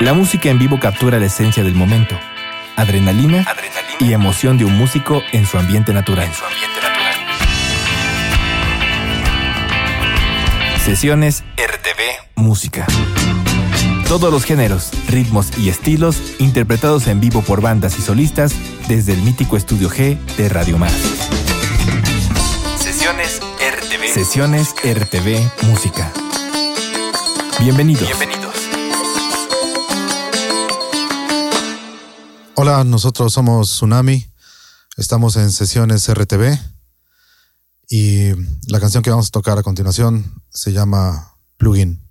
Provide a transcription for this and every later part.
La música en vivo captura la esencia del momento, adrenalina, y emoción de un músico en su ambiente natural. Sesiones RTV Música. Todos los géneros, ritmos y estilos interpretados en vivo por bandas y solistas desde el mítico Estudio G de Radio Más. Sesiones RTV. Sesiones RTV Música. Bienvenidos. Bienvenidos. Hola, nosotros somos Tsunami, estamos en sesiones RTV y la canción que vamos a tocar a continuación se llama Plugin.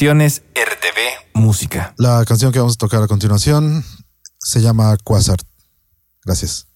RTV Música. La canción que vamos a tocar a continuación se llama Quasar. Gracias.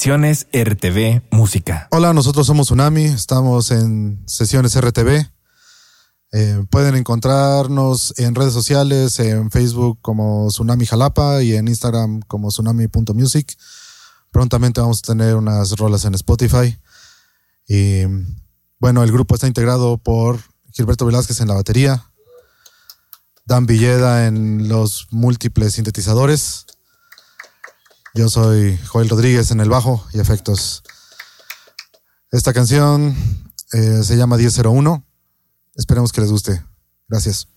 Sesiones RTV Música. Hola, nosotros somos Tsunami, estamos en Sesiones RTV. Eh, pueden encontrarnos en redes sociales, en Facebook como Tsunami Jalapa y en Instagram como tsunami.music. Prontamente vamos a tener unas rolas en Spotify. Y bueno, el grupo está integrado por Gilberto Velázquez en la batería, Dan Villeda en los múltiples sintetizadores. Yo soy Joel Rodríguez en el bajo y efectos. Esta canción eh, se llama 1001. Esperemos que les guste. Gracias.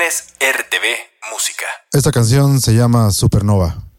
RTV Música. Esta canción se llama Supernova.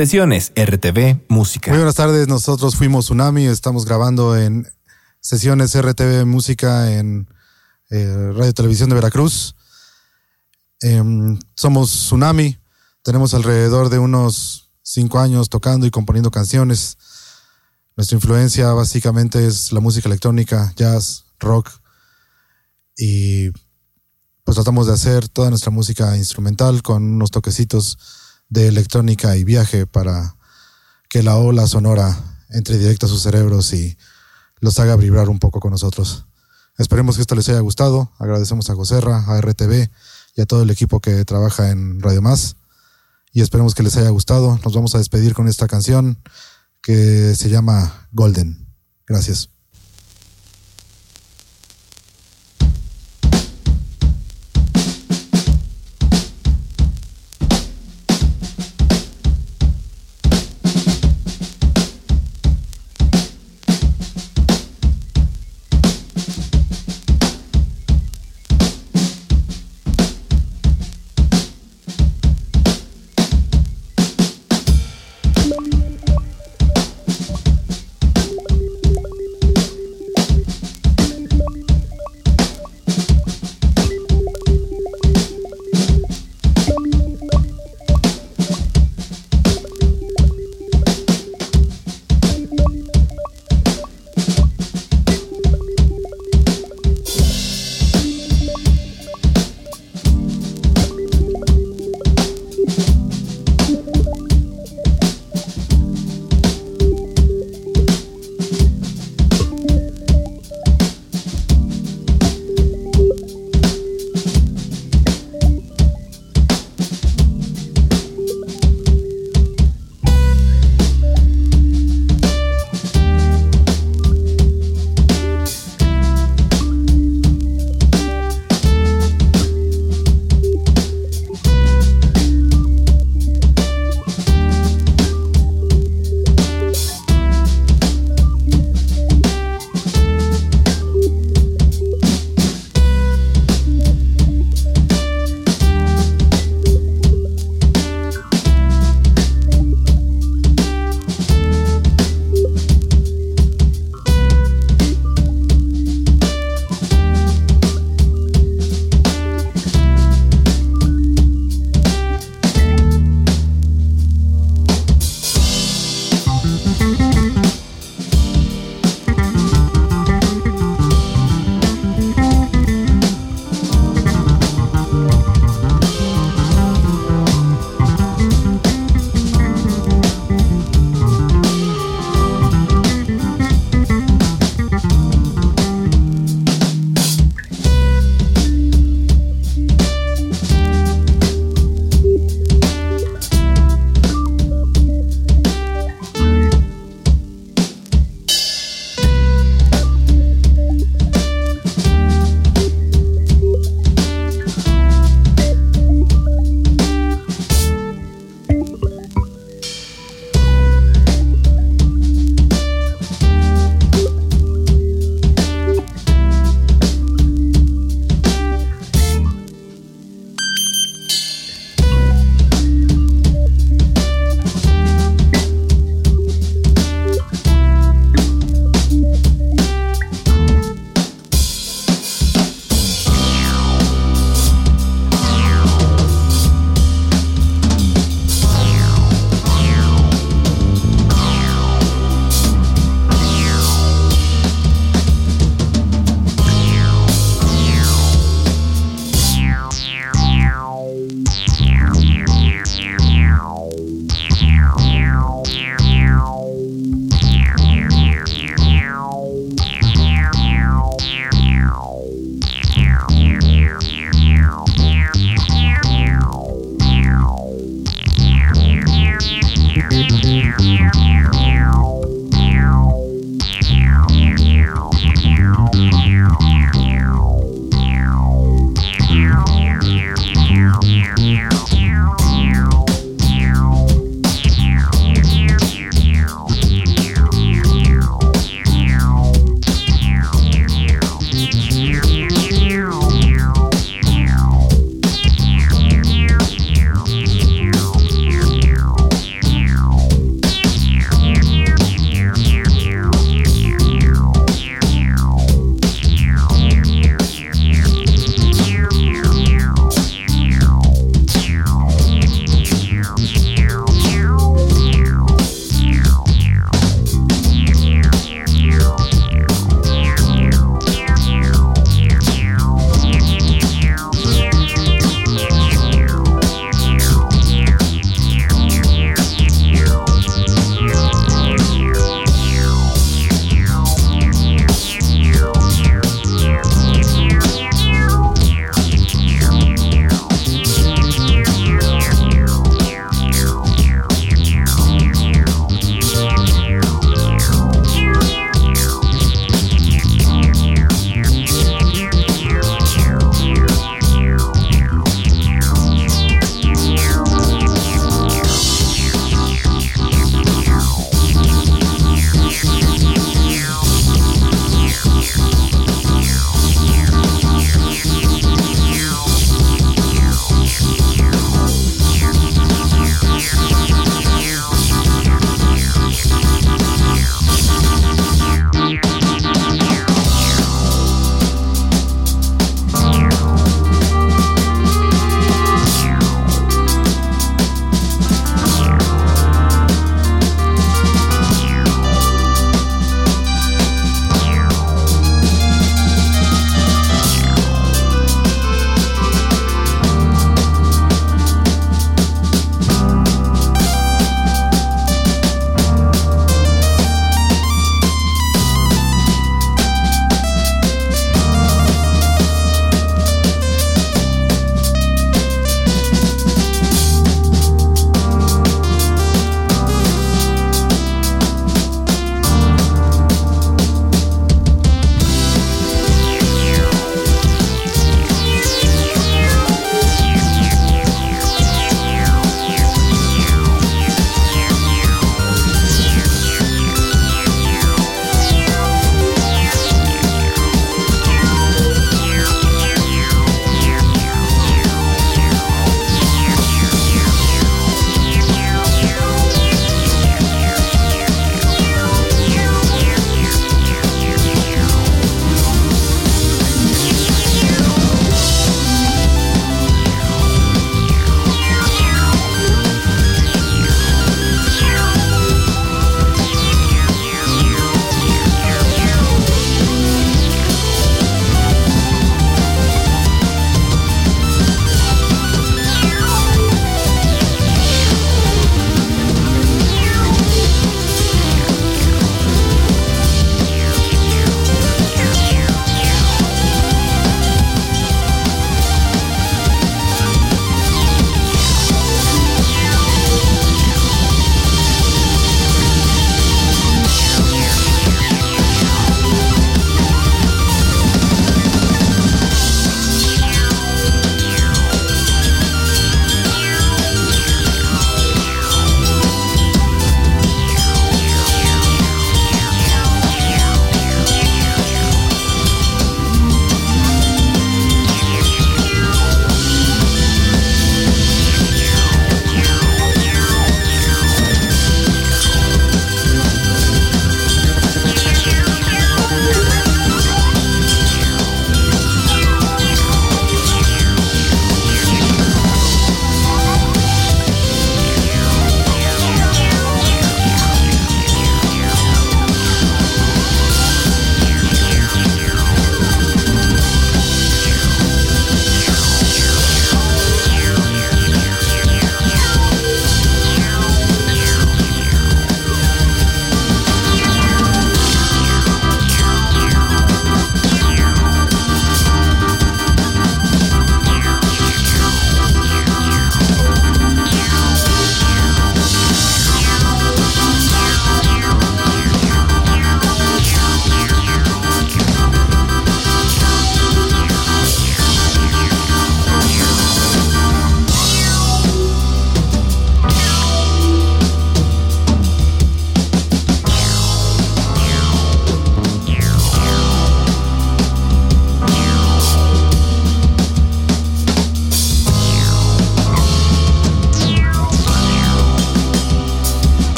Sesiones RTV Música. Muy buenas tardes, nosotros fuimos Tsunami, estamos grabando en Sesiones RTV Música en eh, Radio Televisión de Veracruz. Em, somos Tsunami, tenemos alrededor de unos cinco años tocando y componiendo canciones. Nuestra influencia básicamente es la música electrónica, jazz, rock y pues tratamos de hacer toda nuestra música instrumental con unos toquecitos de electrónica y viaje para que la ola sonora entre directo a sus cerebros y los haga vibrar un poco con nosotros. Esperemos que esto les haya gustado. Agradecemos a Joserra, a RTV y a todo el equipo que trabaja en Radio Más. Y esperemos que les haya gustado. Nos vamos a despedir con esta canción que se llama Golden. Gracias.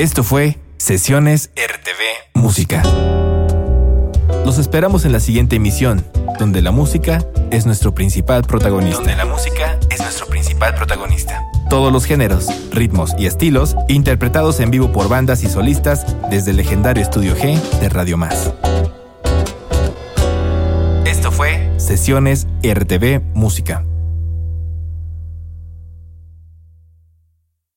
Esto fue Sesiones RTV Música. Los esperamos en la siguiente emisión, donde la música es nuestro principal protagonista. Donde la música es nuestro principal protagonista. Todos los géneros, ritmos y estilos interpretados en vivo por bandas y solistas desde el legendario Estudio G de Radio Más. Esto fue Sesiones RTV Música.